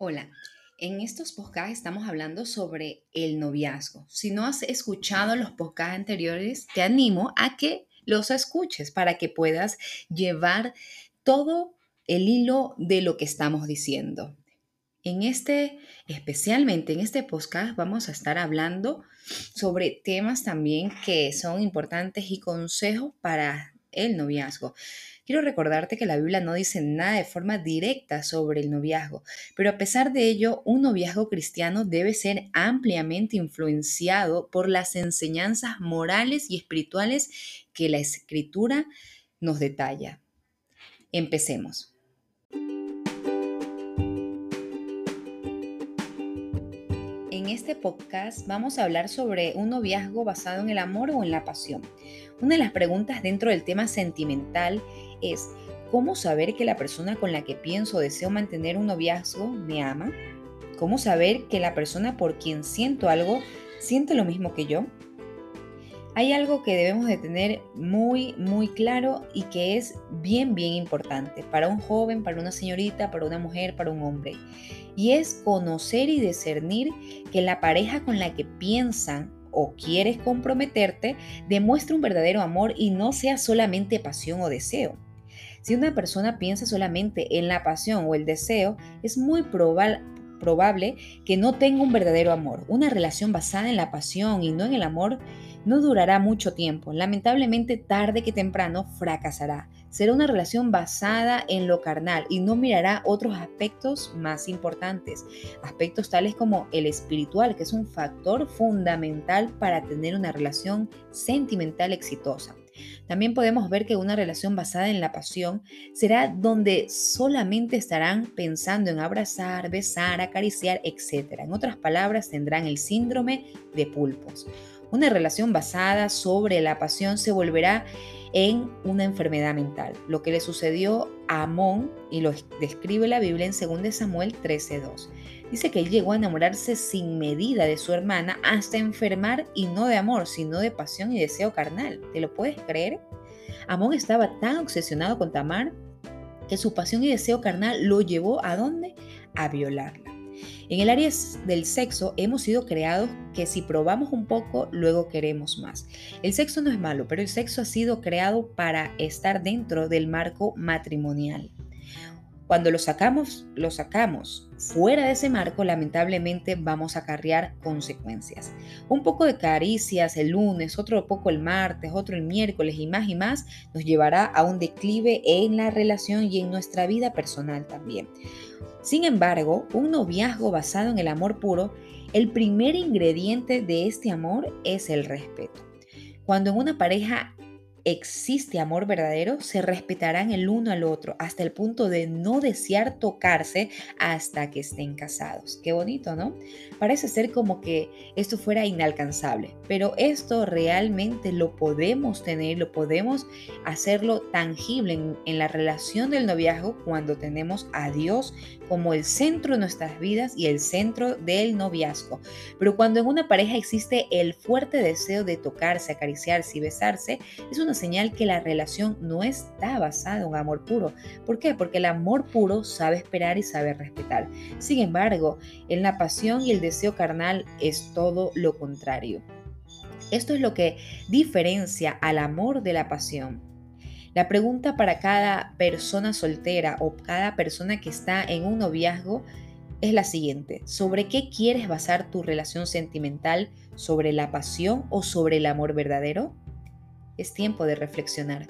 Hola, en estos podcasts estamos hablando sobre el noviazgo. Si no has escuchado los podcasts anteriores, te animo a que los escuches para que puedas llevar todo el hilo de lo que estamos diciendo. En este, especialmente en este podcast, vamos a estar hablando sobre temas también que son importantes y consejos para el noviazgo. Quiero recordarte que la Biblia no dice nada de forma directa sobre el noviazgo, pero a pesar de ello, un noviazgo cristiano debe ser ampliamente influenciado por las enseñanzas morales y espirituales que la escritura nos detalla. Empecemos. En este podcast vamos a hablar sobre un noviazgo basado en el amor o en la pasión. Una de las preguntas dentro del tema sentimental es, ¿cómo saber que la persona con la que pienso o deseo mantener un noviazgo me ama? ¿Cómo saber que la persona por quien siento algo siente lo mismo que yo? Hay algo que debemos de tener muy, muy claro y que es bien, bien importante para un joven, para una señorita, para una mujer, para un hombre. Y es conocer y discernir que la pareja con la que piensan o quieres comprometerte demuestre un verdadero amor y no sea solamente pasión o deseo. Si una persona piensa solamente en la pasión o el deseo, es muy probable que no tenga un verdadero amor. Una relación basada en la pasión y no en el amor no durará mucho tiempo. Lamentablemente, tarde que temprano fracasará. Será una relación basada en lo carnal y no mirará otros aspectos más importantes. Aspectos tales como el espiritual, que es un factor fundamental para tener una relación sentimental exitosa. También podemos ver que una relación basada en la pasión será donde solamente estarán pensando en abrazar, besar, acariciar, etc. En otras palabras, tendrán el síndrome de pulpos. Una relación basada sobre la pasión se volverá en una enfermedad mental, lo que le sucedió Amón y lo describe la Biblia en 2 Samuel 13:2. Dice que él llegó a enamorarse sin medida de su hermana hasta enfermar y no de amor, sino de pasión y deseo carnal. ¿Te lo puedes creer? Amón estaba tan obsesionado con Tamar que su pasión y deseo carnal lo llevó a dónde? A violarla. En el área del sexo hemos sido creados que si probamos un poco, luego queremos más. El sexo no es malo, pero el sexo ha sido creado para estar dentro del marco matrimonial. Cuando lo sacamos, lo sacamos fuera de ese marco, lamentablemente vamos a acarrear consecuencias. Un poco de caricias el lunes, otro poco el martes, otro el miércoles y más y más nos llevará a un declive en la relación y en nuestra vida personal también. Sin embargo, un noviazgo basado en el amor puro, el primer ingrediente de este amor es el respeto. Cuando en una pareja existe amor verdadero, se respetarán el uno al otro hasta el punto de no desear tocarse hasta que estén casados. Qué bonito, ¿no? Parece ser como que esto fuera inalcanzable, pero esto realmente lo podemos tener, lo podemos hacerlo tangible en, la relación del noviazgo cuando tenemos a Dios como el centro de nuestras vidas y el centro del noviazgo. Pero cuando en una pareja existe el fuerte deseo de tocarse, acariciarse y besarse, es una señal que la relación no está basada en amor puro. ¿Por qué? Porque el amor puro sabe esperar y sabe respetar. Sin embargo, en la pasión y el deseo carnal es todo lo contrario. Esto es lo que diferencia al amor de la pasión. La pregunta para cada persona soltera o cada persona que está en un noviazgo es la siguiente. ¿Sobre qué quieres basar tu relación sentimental? ¿Sobre la pasión o sobre el amor verdadero? Es tiempo de reflexionar.